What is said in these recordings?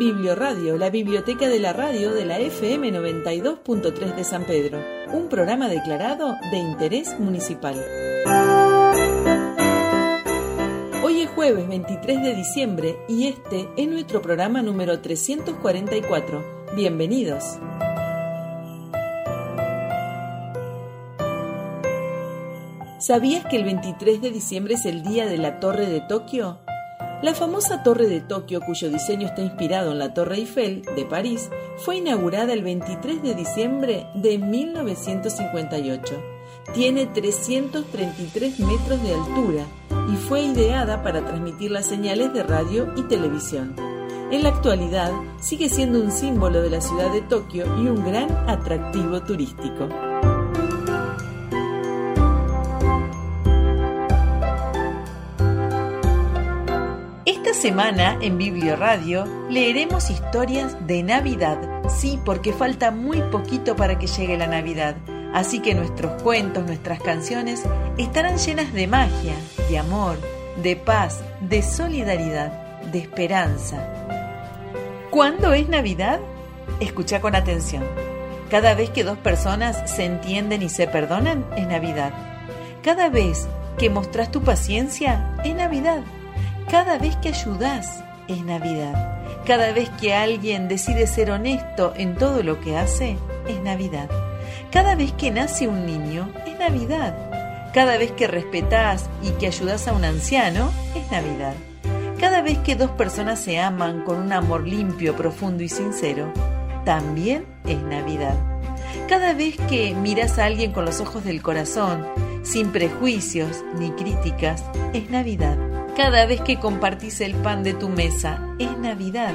Biblioradio, la biblioteca de la radio de la FM 92.3 de San Pedro, un programa declarado de interés municipal. Hoy es jueves 23 de diciembre y este es nuestro programa número 344. Bienvenidos. ¿Sabías que el 23 de diciembre es el día de la Torre de Tokio? La famosa Torre de Tokio, cuyo diseño está inspirado en la Torre Eiffel de París, fue inaugurada el 23 de diciembre de 1958. Tiene 333 metros de altura y fue ideada para transmitir las señales de radio y televisión. En la actualidad sigue siendo un símbolo de la ciudad de Tokio y un gran atractivo turístico. Semana en Biblio Radio leeremos historias de Navidad. Sí, porque falta muy poquito para que llegue la Navidad. Así que nuestros cuentos, nuestras canciones estarán llenas de magia, de amor, de paz, de solidaridad, de esperanza. ¿Cuándo es Navidad? Escucha con atención. Cada vez que dos personas se entienden y se perdonan, es Navidad. Cada vez que mostras tu paciencia, es Navidad. Cada vez que ayudas es Navidad. Cada vez que alguien decide ser honesto en todo lo que hace, es Navidad. Cada vez que nace un niño, es Navidad. Cada vez que respetas y que ayudas a un anciano, es Navidad. Cada vez que dos personas se aman con un amor limpio, profundo y sincero, también es Navidad. Cada vez que miras a alguien con los ojos del corazón, sin prejuicios ni críticas, es Navidad. Cada vez que compartís el pan de tu mesa, es Navidad.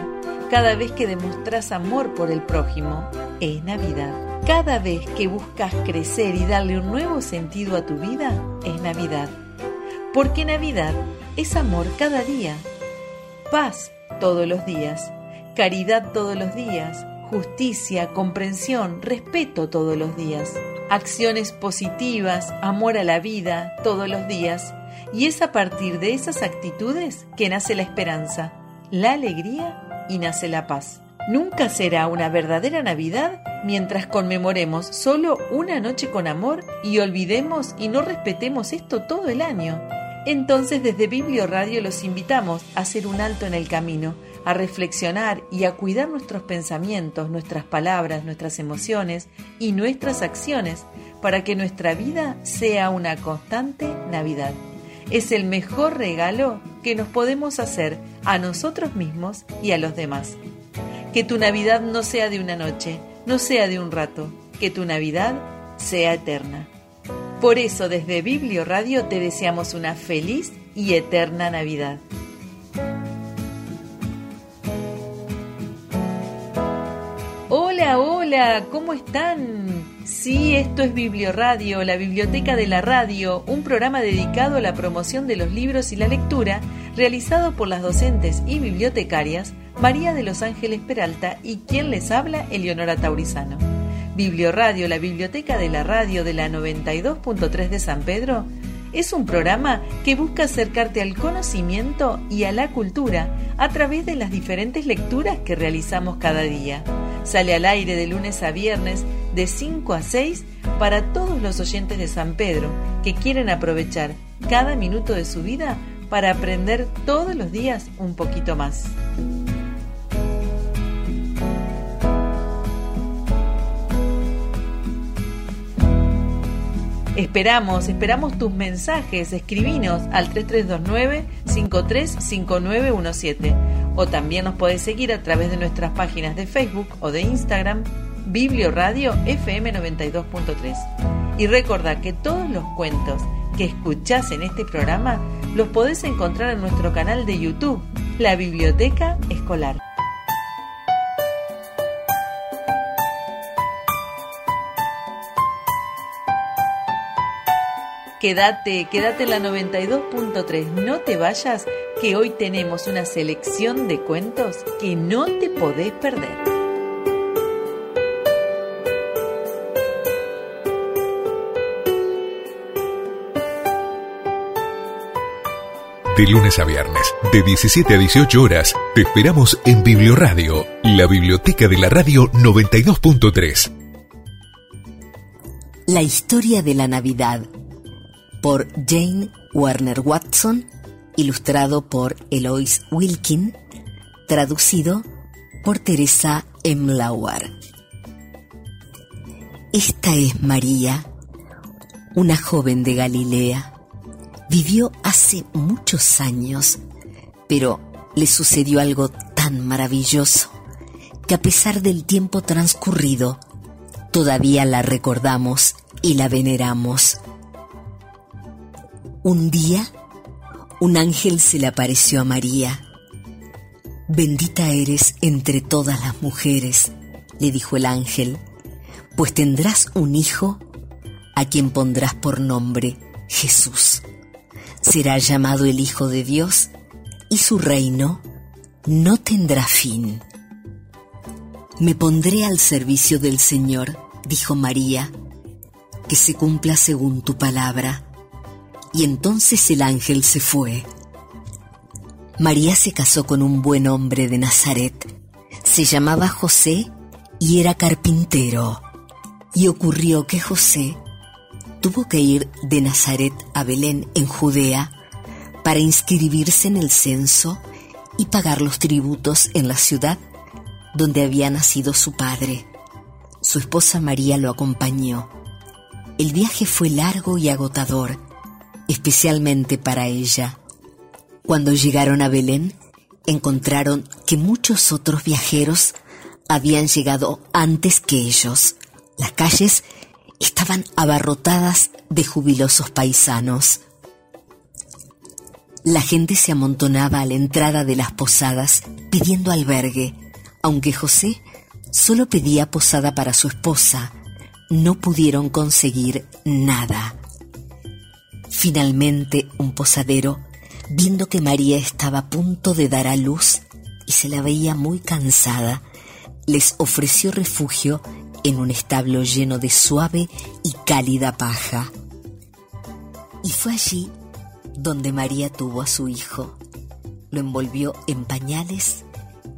Cada vez que demostrás amor por el prójimo, es Navidad. Cada vez que buscas crecer y darle un nuevo sentido a tu vida, es Navidad. Porque Navidad es amor cada día, paz todos los días, caridad todos los días, justicia, comprensión, respeto todos los días, acciones positivas, amor a la vida todos los días y es a partir de esas actitudes que nace la esperanza, la alegría y nace la paz. Nunca será una verdadera Navidad mientras conmemoremos solo una noche con amor y olvidemos y no respetemos esto todo el año. Entonces desde Biblio Radio los invitamos a hacer un alto en el camino, a reflexionar y a cuidar nuestros pensamientos, nuestras palabras, nuestras emociones y nuestras acciones para que nuestra vida sea una constante Navidad es el mejor regalo que nos podemos hacer a nosotros mismos y a los demás. Que tu Navidad no sea de una noche, no sea de un rato, que tu Navidad sea eterna. Por eso desde Biblio Radio te deseamos una feliz y eterna Navidad. Hola, hola, ¿cómo están? Sí, esto es Biblioradio, la biblioteca de la radio, un programa dedicado a la promoción de los libros y la lectura, realizado por las docentes y bibliotecarias María de los Ángeles Peralta y quien les habla, Eleonora Taurizano. Biblioradio, la biblioteca de la radio de la 92.3 de San Pedro, es un programa que busca acercarte al conocimiento y a la cultura a través de las diferentes lecturas que realizamos cada día. Sale al aire de lunes a viernes de 5 a 6 para todos los oyentes de San Pedro que quieren aprovechar cada minuto de su vida para aprender todos los días un poquito más. Esperamos, esperamos tus mensajes, escribinos al 3329-535917 o también nos podés seguir a través de nuestras páginas de Facebook o de Instagram Biblio Radio FM 92.3. Y recuerda que todos los cuentos que escuchás en este programa los podés encontrar en nuestro canal de YouTube, La Biblioteca Escolar. Quédate, quédate en la 92.3, no te vayas, que hoy tenemos una selección de cuentos que no te podés perder. De lunes a viernes, de 17 a 18 horas, te esperamos en Biblioradio, la biblioteca de la radio 92.3. La historia de la Navidad, por Jane Warner Watson, ilustrado por Eloise Wilkin, traducido por Teresa Emlauer. Esta es María, una joven de Galilea vivió hace muchos años, pero le sucedió algo tan maravilloso que a pesar del tiempo transcurrido, todavía la recordamos y la veneramos. Un día, un ángel se le apareció a María. Bendita eres entre todas las mujeres, le dijo el ángel, pues tendrás un hijo a quien pondrás por nombre Jesús será llamado el Hijo de Dios y su reino no tendrá fin. Me pondré al servicio del Señor, dijo María, que se cumpla según tu palabra. Y entonces el ángel se fue. María se casó con un buen hombre de Nazaret. Se llamaba José y era carpintero. Y ocurrió que José tuvo que ir de Nazaret a Belén en Judea para inscribirse en el censo y pagar los tributos en la ciudad donde había nacido su padre. Su esposa María lo acompañó. El viaje fue largo y agotador, especialmente para ella. Cuando llegaron a Belén, encontraron que muchos otros viajeros habían llegado antes que ellos. Las calles estaban abarrotadas de jubilosos paisanos. La gente se amontonaba a la entrada de las posadas pidiendo albergue, aunque José solo pedía posada para su esposa. No pudieron conseguir nada. Finalmente, un posadero, viendo que María estaba a punto de dar a luz y se la veía muy cansada, les ofreció refugio en un establo lleno de suave y cálida paja. Y fue allí donde María tuvo a su hijo. Lo envolvió en pañales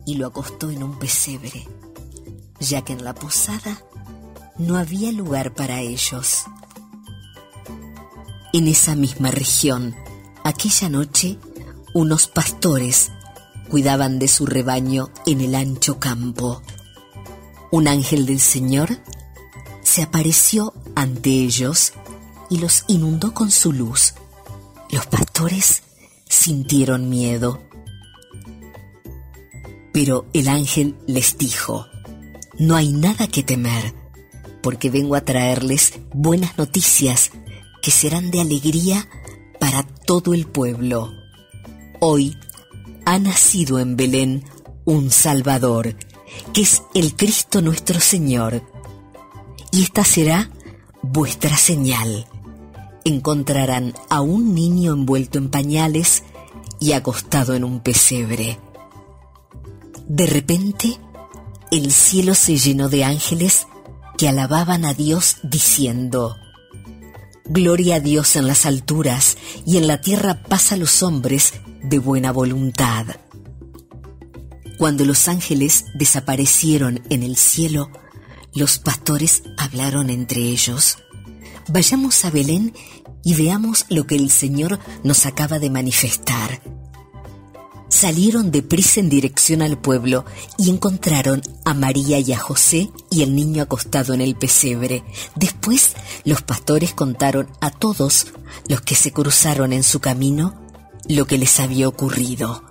y lo acostó en un pesebre, ya que en la posada no había lugar para ellos. En esa misma región, aquella noche, unos pastores cuidaban de su rebaño en el ancho campo un ángel del Señor se apareció ante ellos y los inundó con su luz. Los pastores sintieron miedo. Pero el ángel les dijo, no hay nada que temer, porque vengo a traerles buenas noticias que serán de alegría para todo el pueblo. Hoy ha nacido en Belén un Salvador, que es el Cristo nuestro Señor. Y esta será vuestra señal. Encontrarán a un niño envuelto en pañales y acostado en un pesebre. De repente, el cielo se llenó de ángeles que alababan a Dios diciendo, Gloria a Dios en las alturas y en la tierra paz a los hombres de buena voluntad. Cuando los ángeles desaparecieron en el cielo, los pastores hablaron entre ellos. Vayamos a Belén y veamos lo que el Señor nos acaba de manifestar. Salieron de prisa en dirección al pueblo y encontraron a María y a José y el niño acostado en el pesebre. Después los pastores contaron a todos los que se cruzaron en su camino lo que les había ocurrido.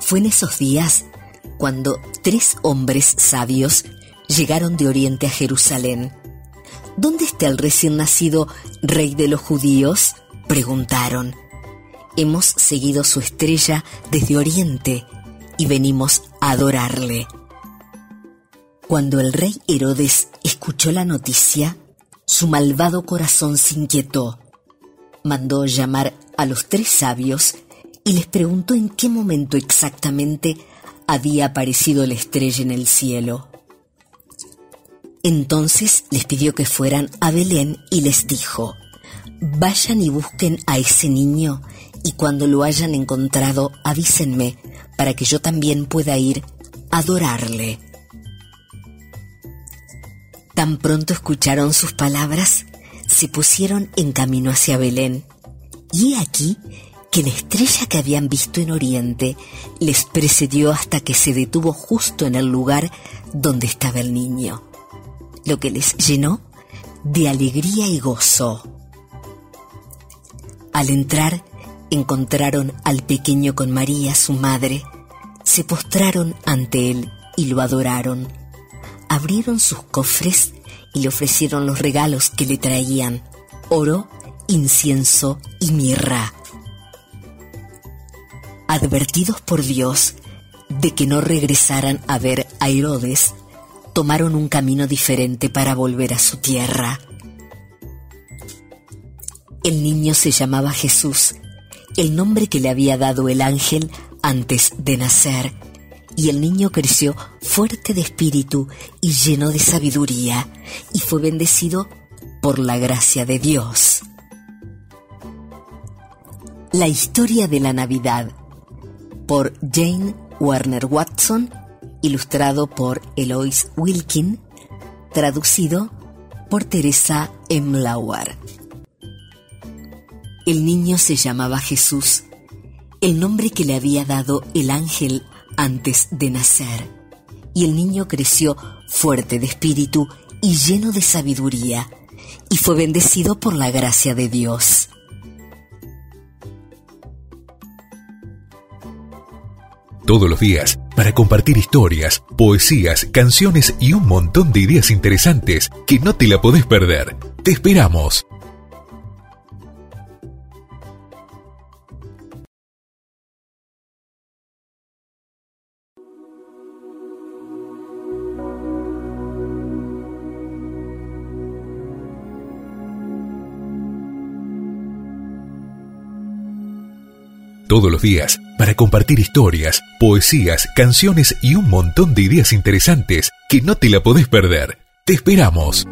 Fue en esos días cuando tres hombres sabios llegaron de Oriente a Jerusalén. ¿Dónde está el recién nacido rey de los judíos? preguntaron. Hemos seguido su estrella desde Oriente y venimos a adorarle. Cuando el rey Herodes escuchó la noticia, su malvado corazón se inquietó. Mandó llamar a los tres sabios y les preguntó en qué momento exactamente había aparecido la estrella en el cielo. Entonces les pidió que fueran a Belén y les dijo, vayan y busquen a ese niño y cuando lo hayan encontrado avísenme para que yo también pueda ir a adorarle. Tan pronto escucharon sus palabras, se pusieron en camino hacia Belén. Y he aquí que la estrella que habían visto en Oriente les precedió hasta que se detuvo justo en el lugar donde estaba el niño, lo que les llenó de alegría y gozo. Al entrar, encontraron al pequeño con María, su madre, se postraron ante él y lo adoraron. Abrieron sus cofres y le ofrecieron los regalos que le traían, oro, incienso y mirra. Advertidos por Dios de que no regresaran a ver a Herodes, tomaron un camino diferente para volver a su tierra. El niño se llamaba Jesús, el nombre que le había dado el ángel antes de nacer, y el niño creció fuerte de espíritu y lleno de sabiduría, y fue bendecido por la gracia de Dios. La historia de la Navidad por Jane Warner Watson, ilustrado por Eloise Wilkin, traducido por Teresa M. El niño se llamaba Jesús, el nombre que le había dado el ángel antes de nacer. Y el niño creció fuerte de espíritu y lleno de sabiduría, y fue bendecido por la gracia de Dios. Todos los días, para compartir historias, poesías, canciones y un montón de ideas interesantes que no te la podés perder. Te esperamos. Todos los días para compartir historias, poesías, canciones y un montón de ideas interesantes que no te la podés perder. Te esperamos.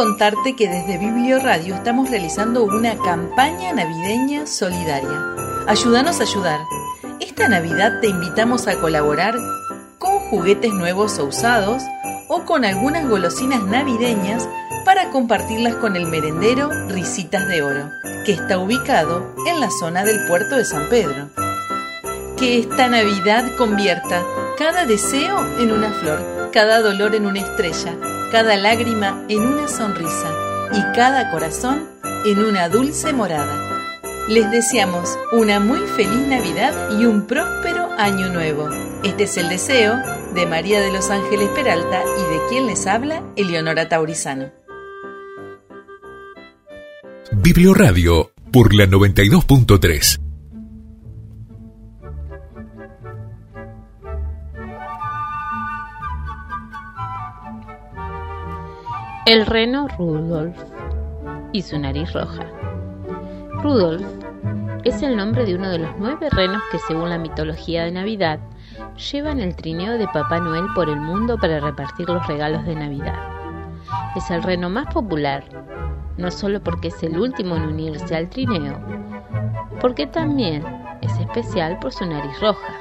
Contarte que desde Biblio Radio estamos realizando una campaña navideña solidaria. Ayúdanos a ayudar. Esta Navidad te invitamos a colaborar con juguetes nuevos o usados o con algunas golosinas navideñas para compartirlas con el merendero Risitas de Oro, que está ubicado en la zona del puerto de San Pedro. Que esta Navidad convierta cada deseo en una flor, cada dolor en una estrella, cada lágrima en una sonrisa y cada corazón en una dulce morada. Les deseamos una muy feliz Navidad y un próspero año nuevo. Este es el deseo de María de los Ángeles Peralta y de quien les habla, Eleonora Taurizano. Biblioradio por la 92.3. El reno Rudolf y su nariz roja. Rudolf es el nombre de uno de los nueve renos que según la mitología de Navidad llevan el trineo de Papá Noel por el mundo para repartir los regalos de Navidad. Es el reno más popular no solo porque es el último en unirse al trineo, porque también es especial por su nariz roja.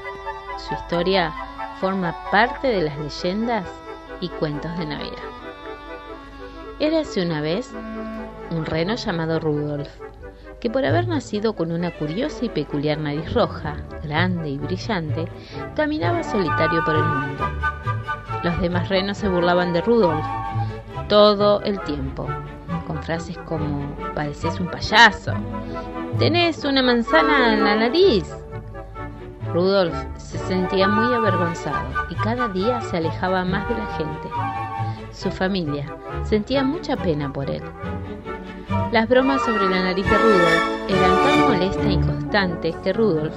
Su historia forma parte de las leyendas y cuentos de Navidad. Érase una vez un reno llamado Rudolf, que por haber nacido con una curiosa y peculiar nariz roja, grande y brillante, caminaba solitario por el mundo. Los demás renos se burlaban de Rudolf todo el tiempo, con frases como pareces un payaso, tenés una manzana en la nariz. Rudolf se sentía muy avergonzado y cada día se alejaba más de la gente. Su familia sentía mucha pena por él. Las bromas sobre la nariz de Rudolf eran tan molestas y constantes que Rudolf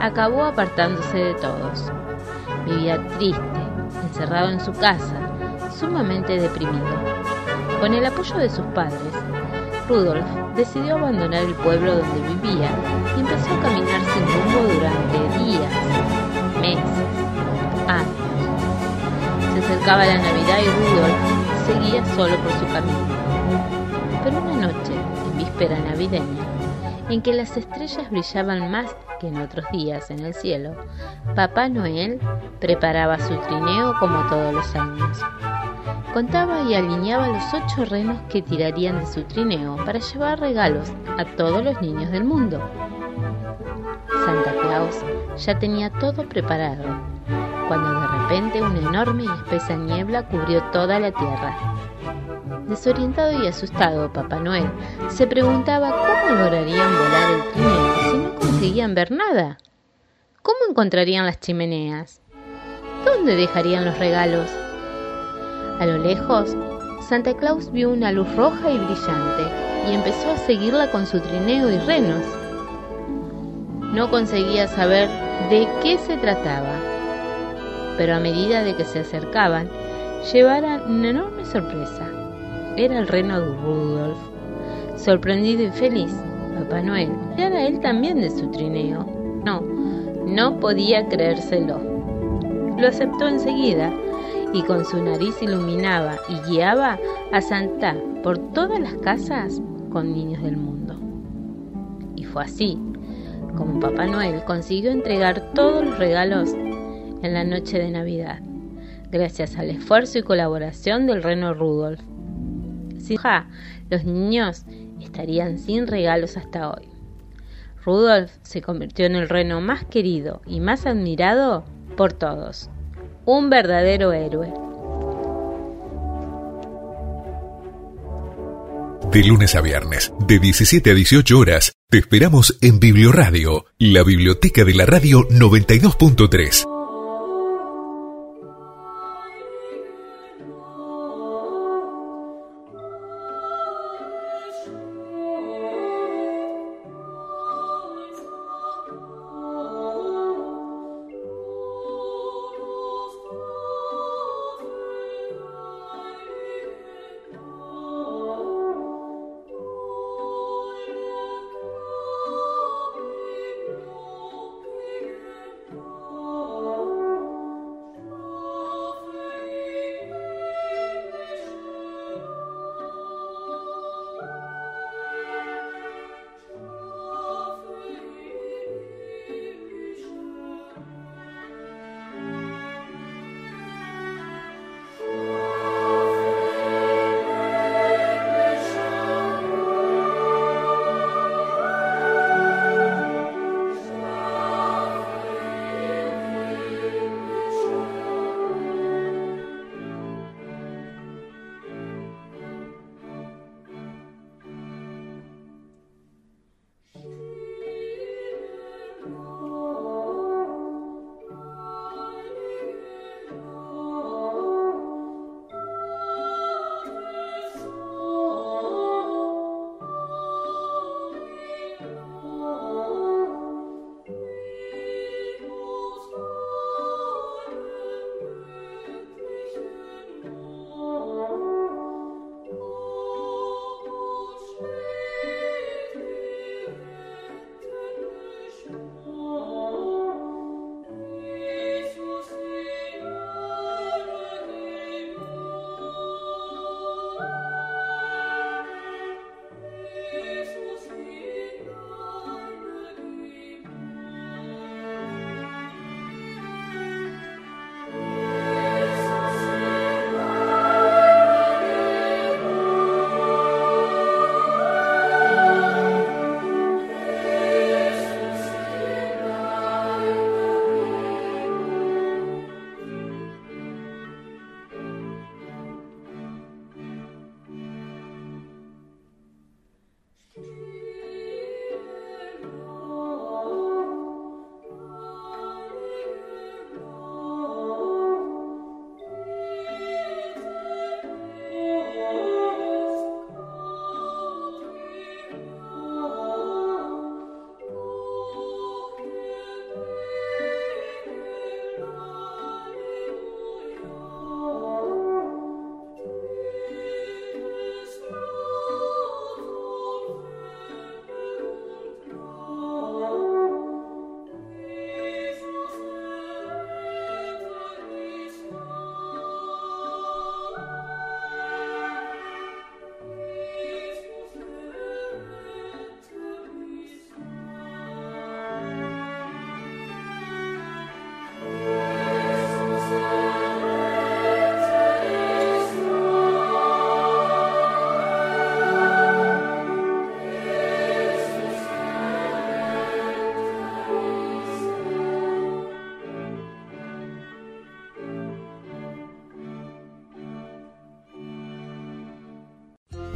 acabó apartándose de todos. Vivía triste, encerrado en su casa, sumamente deprimido. Con el apoyo de sus padres, Rudolf decidió abandonar el pueblo donde vivía y empezó a caminar sin rumbo durante días, meses, acercaba la Navidad y Rudolf seguía solo por su camino. Pero una noche, en víspera navideña, en que las estrellas brillaban más que en otros días en el cielo, Papá Noel preparaba su trineo como todos los años. Contaba y alineaba los ocho renos que tirarían de su trineo para llevar regalos a todos los niños del mundo. Santa Claus ya tenía todo preparado, cuando de repente una enorme y espesa niebla cubrió toda la tierra. Desorientado y asustado, Papá Noel se preguntaba cómo lograrían volar el trineo si no conseguían ver nada. ¿Cómo encontrarían las chimeneas? ¿Dónde dejarían los regalos? A lo lejos, Santa Claus vio una luz roja y brillante y empezó a seguirla con su trineo y renos. No conseguía saber de qué se trataba, pero a medida de que se acercaban, llevaran una enorme sorpresa. Era el reno de Rudolf. Sorprendido y feliz, Papá Noel era él también de su trineo. No, no podía creérselo. Lo aceptó enseguida y con su nariz iluminaba y guiaba a Santa por todas las casas con niños del mundo. Y fue así como Papá Noel consiguió entregar todos los regalos en la noche de Navidad, gracias al esfuerzo y colaboración del reno Rudolf. Sin los niños estarían sin regalos hasta hoy. Rudolf se convirtió en el reno más querido y más admirado por todos un verdadero héroe. De lunes a viernes, de 17 a 18 horas, te esperamos en Biblioradio, la biblioteca de la radio 92.3.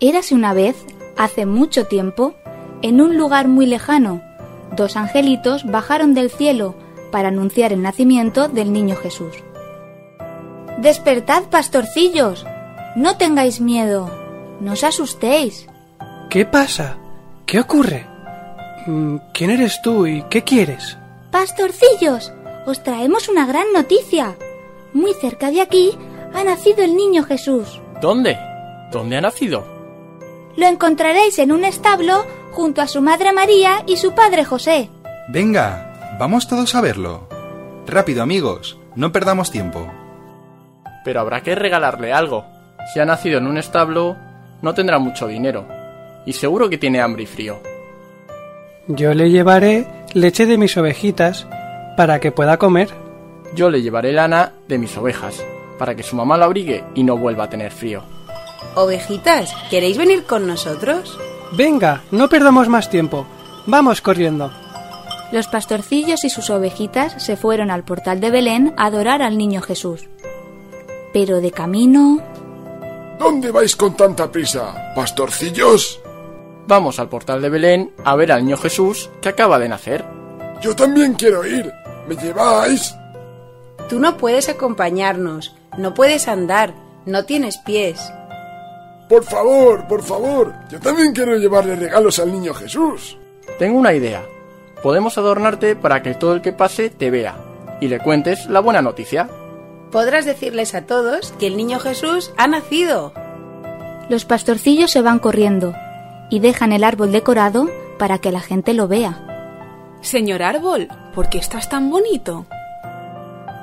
Érase una vez, hace mucho tiempo, en un lugar muy lejano, dos angelitos bajaron del cielo para anunciar el nacimiento del niño Jesús. Despertad, pastorcillos, no tengáis miedo, no os asustéis. ¿Qué pasa? ¿Qué ocurre? Mm, ¿Quién eres tú y qué quieres? Pastorcillos, os traemos una gran noticia. Muy cerca de aquí ha nacido el niño Jesús. ¿Dónde? ¿Dónde ha nacido? Lo encontraréis en un establo junto a su madre María y su padre José. Venga, vamos todos a verlo. Rápido, amigos, no perdamos tiempo. Pero habrá que regalarle algo. Si ha nacido en un establo, no tendrá mucho dinero. Y seguro que tiene hambre y frío. Yo le llevaré leche de mis ovejitas para que pueda comer. Yo le llevaré lana de mis ovejas, para que su mamá lo abrigue y no vuelva a tener frío. Ovejitas, ¿queréis venir con nosotros? Venga, no perdamos más tiempo. Vamos corriendo. Los pastorcillos y sus ovejitas se fueron al portal de Belén a adorar al niño Jesús. Pero de camino... ¿Dónde vais con tanta prisa, pastorcillos? Vamos al portal de Belén a ver al niño Jesús que acaba de nacer. Yo también quiero ir. ¿Me lleváis? Tú no puedes acompañarnos, no puedes andar, no tienes pies. Por favor, por favor, yo también quiero llevarle regalos al niño Jesús. Tengo una idea. Podemos adornarte para que todo el que pase te vea y le cuentes la buena noticia. Podrás decirles a todos que el niño Jesús ha nacido. Los pastorcillos se van corriendo y dejan el árbol decorado para que la gente lo vea. Señor árbol, ¿por qué estás tan bonito?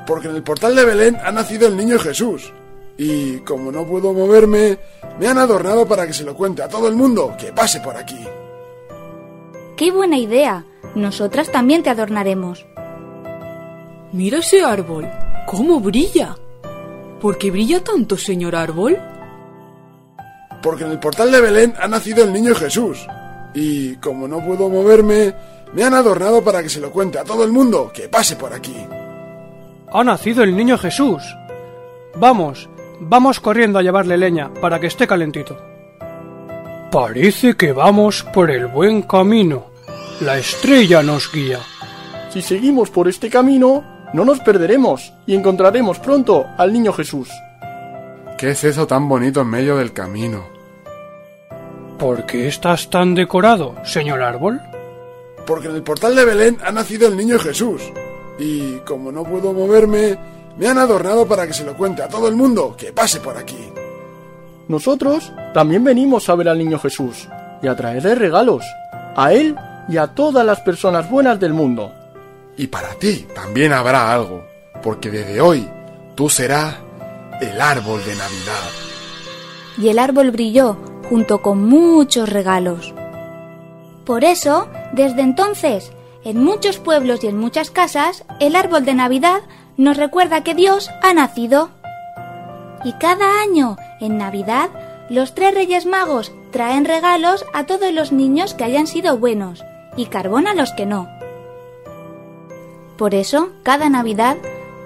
Porque en el portal de Belén ha nacido el niño Jesús. Y como no puedo moverme, me han adornado para que se lo cuente a todo el mundo que pase por aquí. ¡Qué buena idea! Nosotras también te adornaremos. Mira ese árbol, cómo brilla. ¿Por qué brilla tanto, señor árbol? Porque en el portal de Belén ha nacido el niño Jesús. Y como no puedo moverme, me han adornado para que se lo cuente a todo el mundo que pase por aquí. Ha nacido el niño Jesús. Vamos, vamos corriendo a llevarle leña para que esté calentito. Parece que vamos por el buen camino. La estrella nos guía. Si seguimos por este camino, no nos perderemos y encontraremos pronto al niño Jesús. ¿Qué es eso tan bonito en medio del camino? ¿Por qué estás tan decorado, señor árbol? Porque en el portal de Belén ha nacido el niño Jesús. Y como no puedo moverme, me han adornado para que se lo cuente a todo el mundo que pase por aquí. Nosotros también venimos a ver al niño Jesús y a traerle regalos, a él y a todas las personas buenas del mundo. Y para ti también habrá algo, porque desde hoy tú serás el árbol de Navidad. Y el árbol brilló junto con muchos regalos. Por eso, desde entonces, en muchos pueblos y en muchas casas, el árbol de Navidad nos recuerda que Dios ha nacido. Y cada año, en Navidad, los tres Reyes Magos traen regalos a todos los niños que hayan sido buenos y carbón a los que no. Por eso, cada Navidad,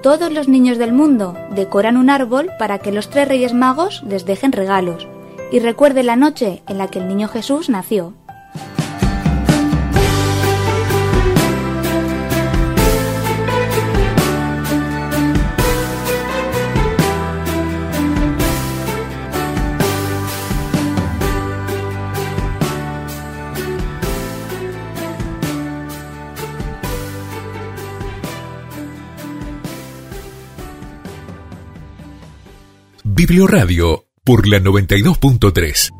todos los niños del mundo decoran un árbol para que los tres Reyes Magos les dejen regalos y recuerden la noche en la que el niño Jesús nació. Biblioradio por la 92.3.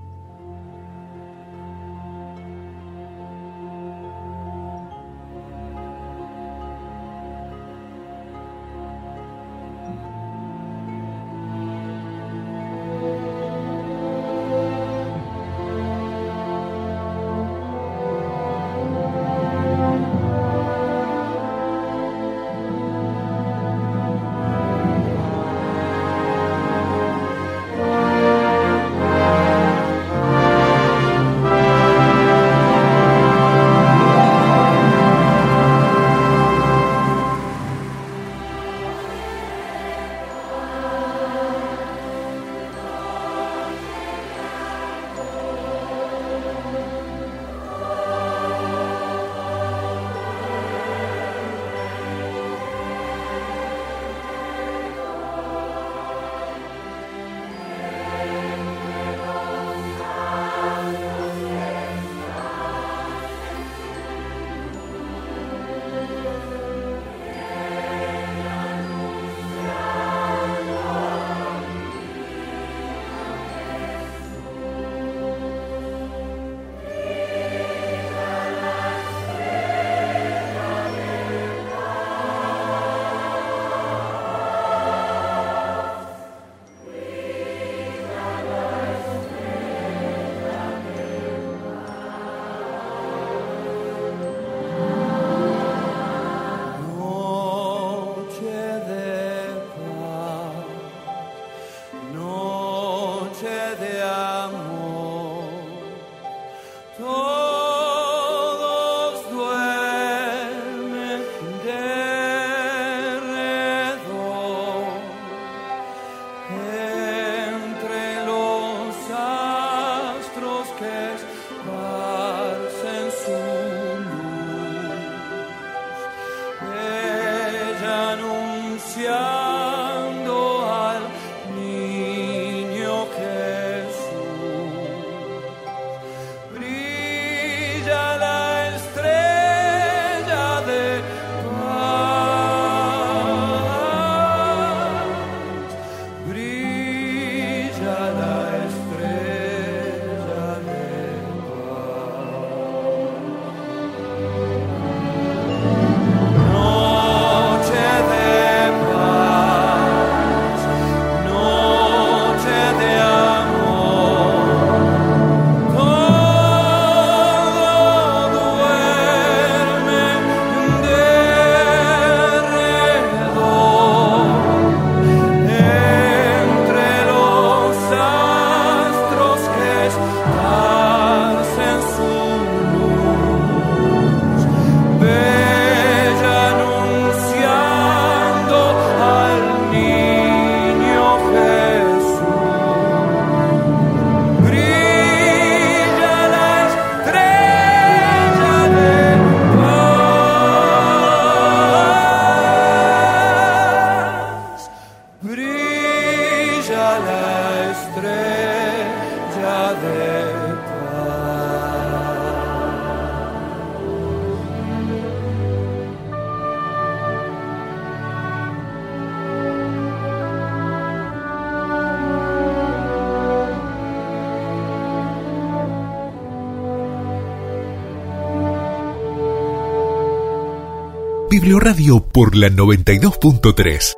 Biblioradio por la 92.3.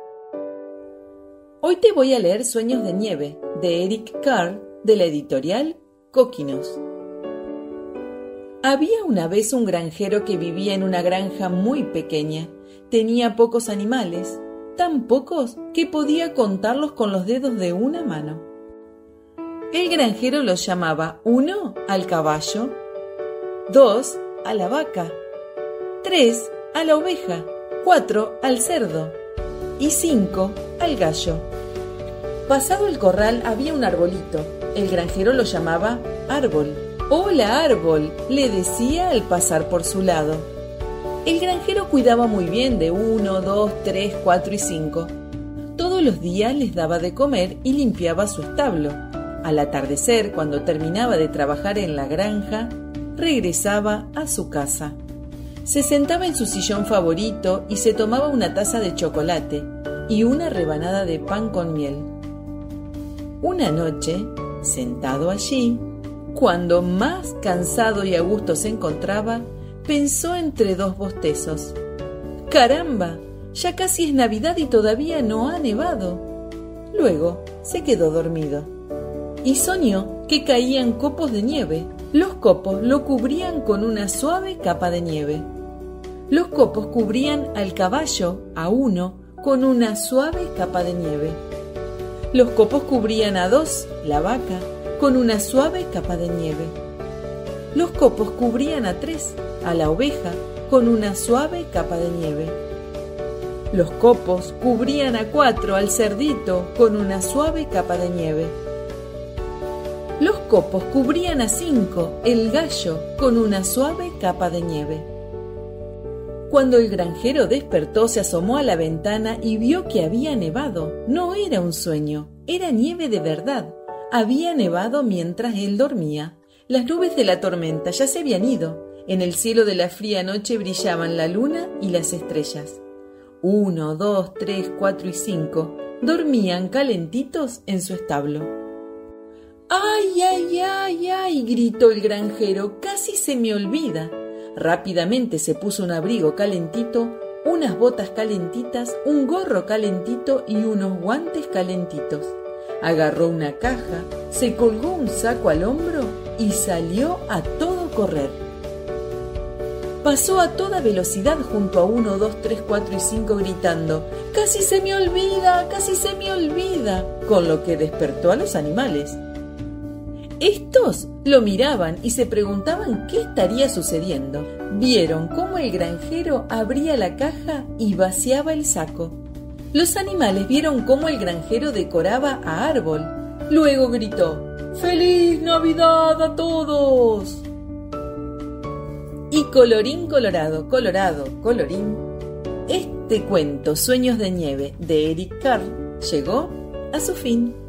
Hoy te voy a leer Sueños de Nieve, de Eric Carr, de la editorial Coquinos. Había una vez un granjero que vivía en una granja muy pequeña. Tenía pocos animales, tan pocos que podía contarlos con los dedos de una mano. El granjero los llamaba uno al caballo, dos a la vaca, tres a la oveja, cuatro al cerdo y cinco al gallo. Pasado el corral había un arbolito. El granjero lo llamaba árbol. Hola árbol, le decía al pasar por su lado. El granjero cuidaba muy bien de uno, dos, tres, cuatro y cinco. Todos los días les daba de comer y limpiaba su establo. Al atardecer, cuando terminaba de trabajar en la granja, regresaba a su casa. Se sentaba en su sillón favorito y se tomaba una taza de chocolate y una rebanada de pan con miel. Una noche, sentado allí, cuando más cansado y a gusto se encontraba, pensó entre dos bostezos. ¡Caramba! Ya casi es Navidad y todavía no ha nevado. Luego se quedó dormido. Y soñó que caían copos de nieve. Los copos lo cubrían con una suave capa de nieve. Los copos cubrían al caballo, a uno, con una suave capa de nieve. Los copos cubrían a dos, la vaca, con una suave capa de nieve. Los copos cubrían a tres, a la oveja, con una suave capa de nieve. Los copos cubrían a cuatro, al cerdito, con una suave capa de nieve. Los copos cubrían a cinco, el gallo, con una suave capa de nieve. Cuando el granjero despertó, se asomó a la ventana y vio que había nevado. No era un sueño, era nieve de verdad. Había nevado mientras él dormía. Las nubes de la tormenta ya se habían ido. En el cielo de la fría noche brillaban la luna y las estrellas. Uno, dos, tres, cuatro y cinco dormían calentitos en su establo. ¡Ay, ay, ay, ay! gritó el granjero. Casi se me olvida. Rápidamente se puso un abrigo calentito, unas botas calentitas, un gorro calentito y unos guantes calentitos. Agarró una caja, se colgó un saco al hombro y salió a todo correr. Pasó a toda velocidad junto a uno, dos, tres, cuatro y cinco gritando ¡Casi se me olvida! ¡Casi se me olvida! con lo que despertó a los animales. Estos lo miraban y se preguntaban qué estaría sucediendo. Vieron cómo el granjero abría la caja y vaciaba el saco. Los animales vieron cómo el granjero decoraba a árbol. Luego gritó, ¡Feliz Navidad a todos! Y colorín colorado, colorado, colorín, este cuento Sueños de Nieve de Eric Carr llegó a su fin.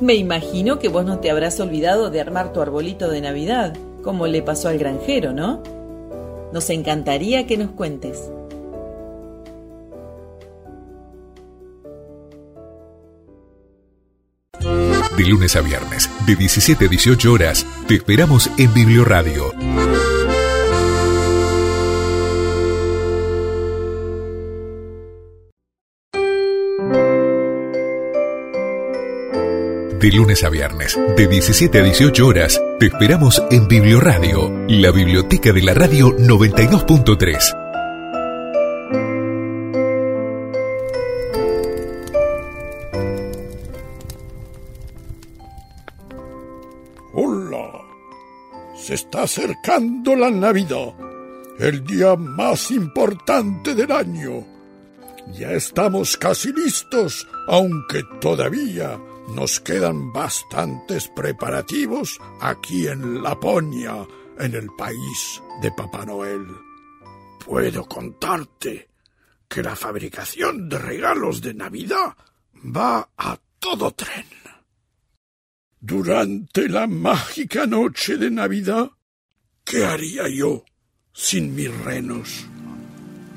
Me imagino que vos no te habrás olvidado de armar tu arbolito de Navidad, como le pasó al granjero, ¿no? Nos encantaría que nos cuentes. De lunes a viernes, de 17 a 18 horas, te esperamos en Biblioradio. De lunes a viernes, de 17 a 18 horas, te esperamos en Biblioradio, la biblioteca de la radio 92.3. Hola. Se está acercando la Navidad, el día más importante del año. Ya estamos casi listos, aunque todavía nos quedan bastantes preparativos aquí en Laponia, en el país de Papá Noel. Puedo contarte que la fabricación de regalos de Navidad va a todo tren. Durante la mágica noche de Navidad, ¿qué haría yo sin mis renos?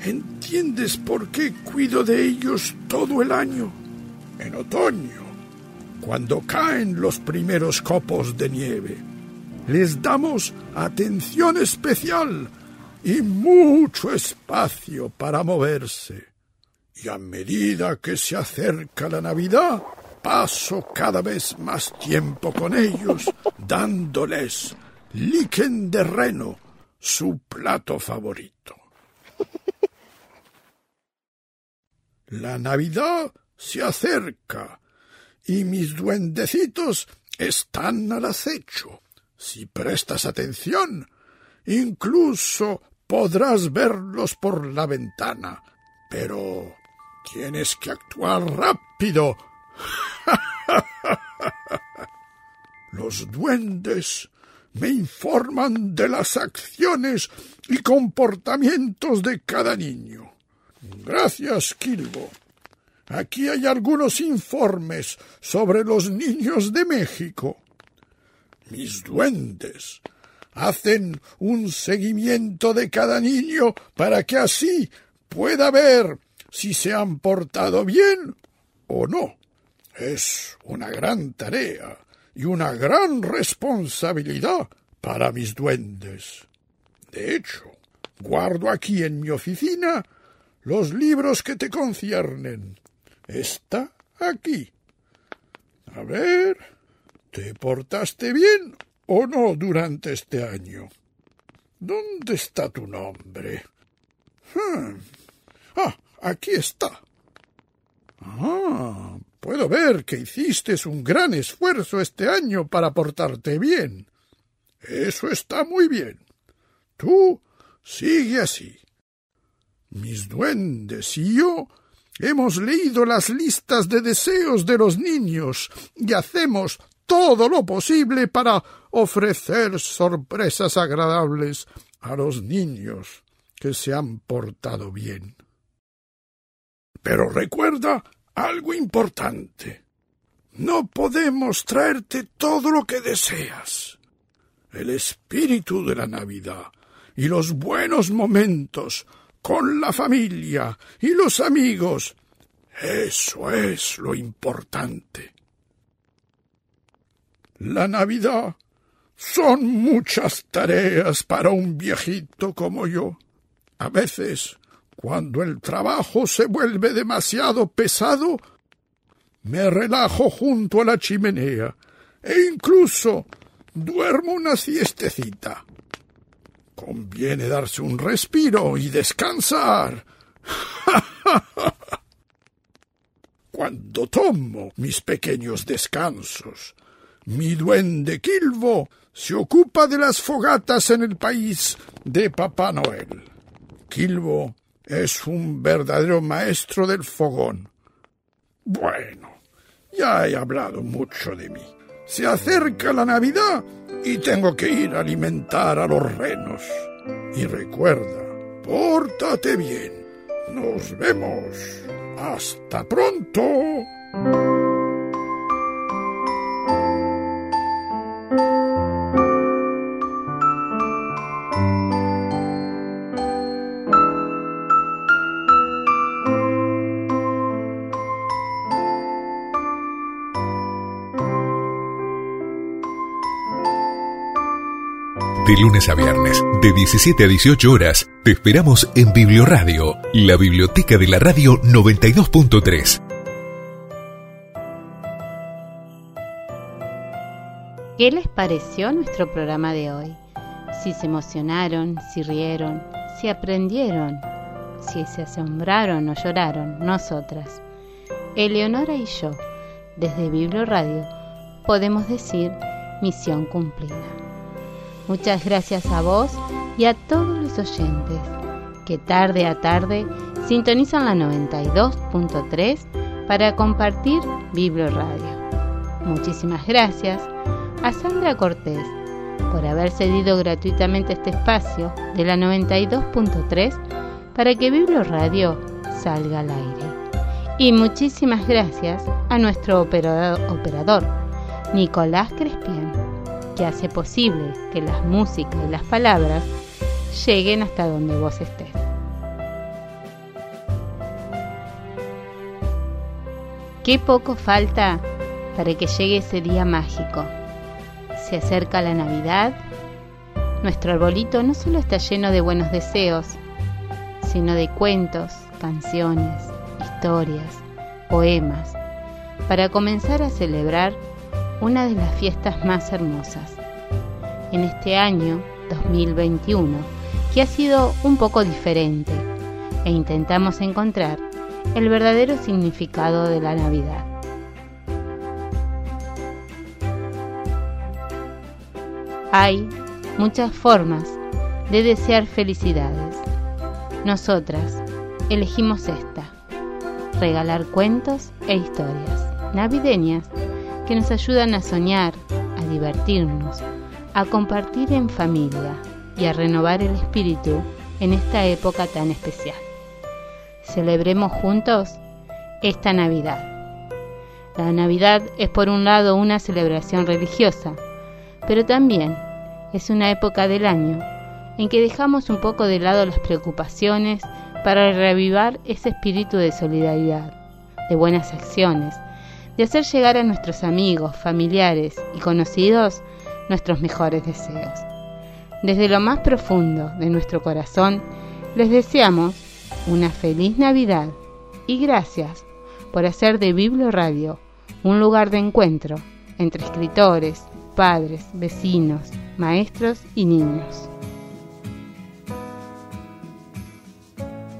¿Entiendes por qué cuido de ellos todo el año? En otoño, cuando caen los primeros copos de nieve, les damos atención especial y mucho espacio para moverse. Y a medida que se acerca la Navidad, paso cada vez más tiempo con ellos, dándoles líquen de reno, su plato favorito. La Navidad se acerca y mis duendecitos están al acecho. Si prestas atención, incluso podrás verlos por la ventana. Pero tienes que actuar rápido. Los duendes me informan de las acciones y comportamientos de cada niño. Gracias, Kilbo. Aquí hay algunos informes sobre los niños de México. Mis duendes hacen un seguimiento de cada niño para que así pueda ver si se han portado bien o no. Es una gran tarea y una gran responsabilidad para mis duendes. De hecho, guardo aquí en mi oficina los libros que te conciernen. Está aquí. A ver, ¿te portaste bien o no durante este año? ¿Dónde está tu nombre? Hmm. Ah, aquí está. Ah, puedo ver que hiciste un gran esfuerzo este año para portarte bien. Eso está muy bien. Tú sigue así. Mis duendes y yo hemos leído las listas de deseos de los niños y hacemos todo lo posible para ofrecer sorpresas agradables a los niños que se han portado bien. Pero recuerda algo importante. No podemos traerte todo lo que deseas. El espíritu de la Navidad y los buenos momentos con la familia y los amigos. Eso es lo importante. La Navidad son muchas tareas para un viejito como yo. A veces cuando el trabajo se vuelve demasiado pesado, me relajo junto a la chimenea e incluso duermo una siestecita. Conviene darse un respiro y descansar. Cuando tomo mis pequeños descansos, mi duende Kilbo se ocupa de las fogatas en el país de Papá Noel. Kilbo es un verdadero maestro del fogón. Bueno, ya he hablado mucho de mí. Se acerca la Navidad y tengo que ir a alimentar a los renos. Y recuerda, pórtate bien. Nos vemos. Hasta pronto. De lunes a viernes, de 17 a 18 horas, te esperamos en Biblioradio, la biblioteca de la radio 92.3. ¿Qué les pareció nuestro programa de hoy? Si se emocionaron, si rieron, si aprendieron, si se asombraron o lloraron, nosotras, Eleonora y yo, desde Biblioradio, podemos decir misión cumplida. Muchas gracias a vos y a todos los oyentes que tarde a tarde sintonizan la 92.3 para compartir Biblo Radio. Muchísimas gracias a Sandra Cortés por haber cedido gratuitamente este espacio de la 92.3 para que Biblo Radio salga al aire. Y muchísimas gracias a nuestro operador, Nicolás Crespian que hace posible que las músicas y las palabras lleguen hasta donde vos estés. Qué poco falta para que llegue ese día mágico. Se acerca la Navidad. Nuestro arbolito no solo está lleno de buenos deseos, sino de cuentos, canciones, historias, poemas, para comenzar a celebrar una de las fiestas más hermosas. En este año 2021, que ha sido un poco diferente, e intentamos encontrar el verdadero significado de la Navidad. Hay muchas formas de desear felicidades. Nosotras elegimos esta, regalar cuentos e historias navideñas que nos ayudan a soñar, a divertirnos, a compartir en familia y a renovar el espíritu en esta época tan especial. Celebremos juntos esta Navidad. La Navidad es por un lado una celebración religiosa, pero también es una época del año en que dejamos un poco de lado las preocupaciones para reavivar ese espíritu de solidaridad, de buenas acciones, de hacer llegar a nuestros amigos, familiares y conocidos nuestros mejores deseos. Desde lo más profundo de nuestro corazón, les deseamos una feliz Navidad y gracias por hacer de Biblo Radio un lugar de encuentro entre escritores, padres, vecinos, maestros y niños.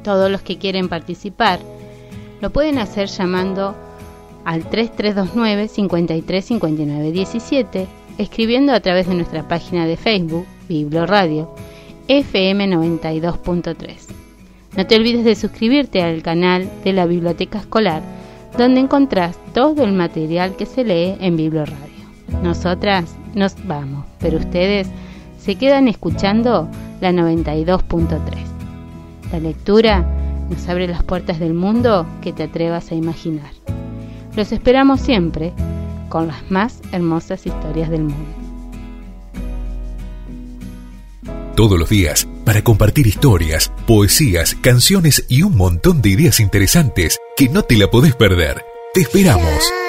Todos los que quieren participar lo pueden hacer llamando al 3329 5359 17, escribiendo a través de nuestra página de Facebook, Biblo Radio, FM 92.3. No te olvides de suscribirte al canal de la Biblioteca Escolar, donde encontrás todo el material que se lee en Biblo Radio. Nosotras nos vamos, pero ustedes se quedan escuchando la 92.3. La lectura nos abre las puertas del mundo que te atrevas a imaginar. Los esperamos siempre con las más hermosas historias del mundo. Todos los días, para compartir historias, poesías, canciones y un montón de ideas interesantes que no te la podés perder. Te esperamos.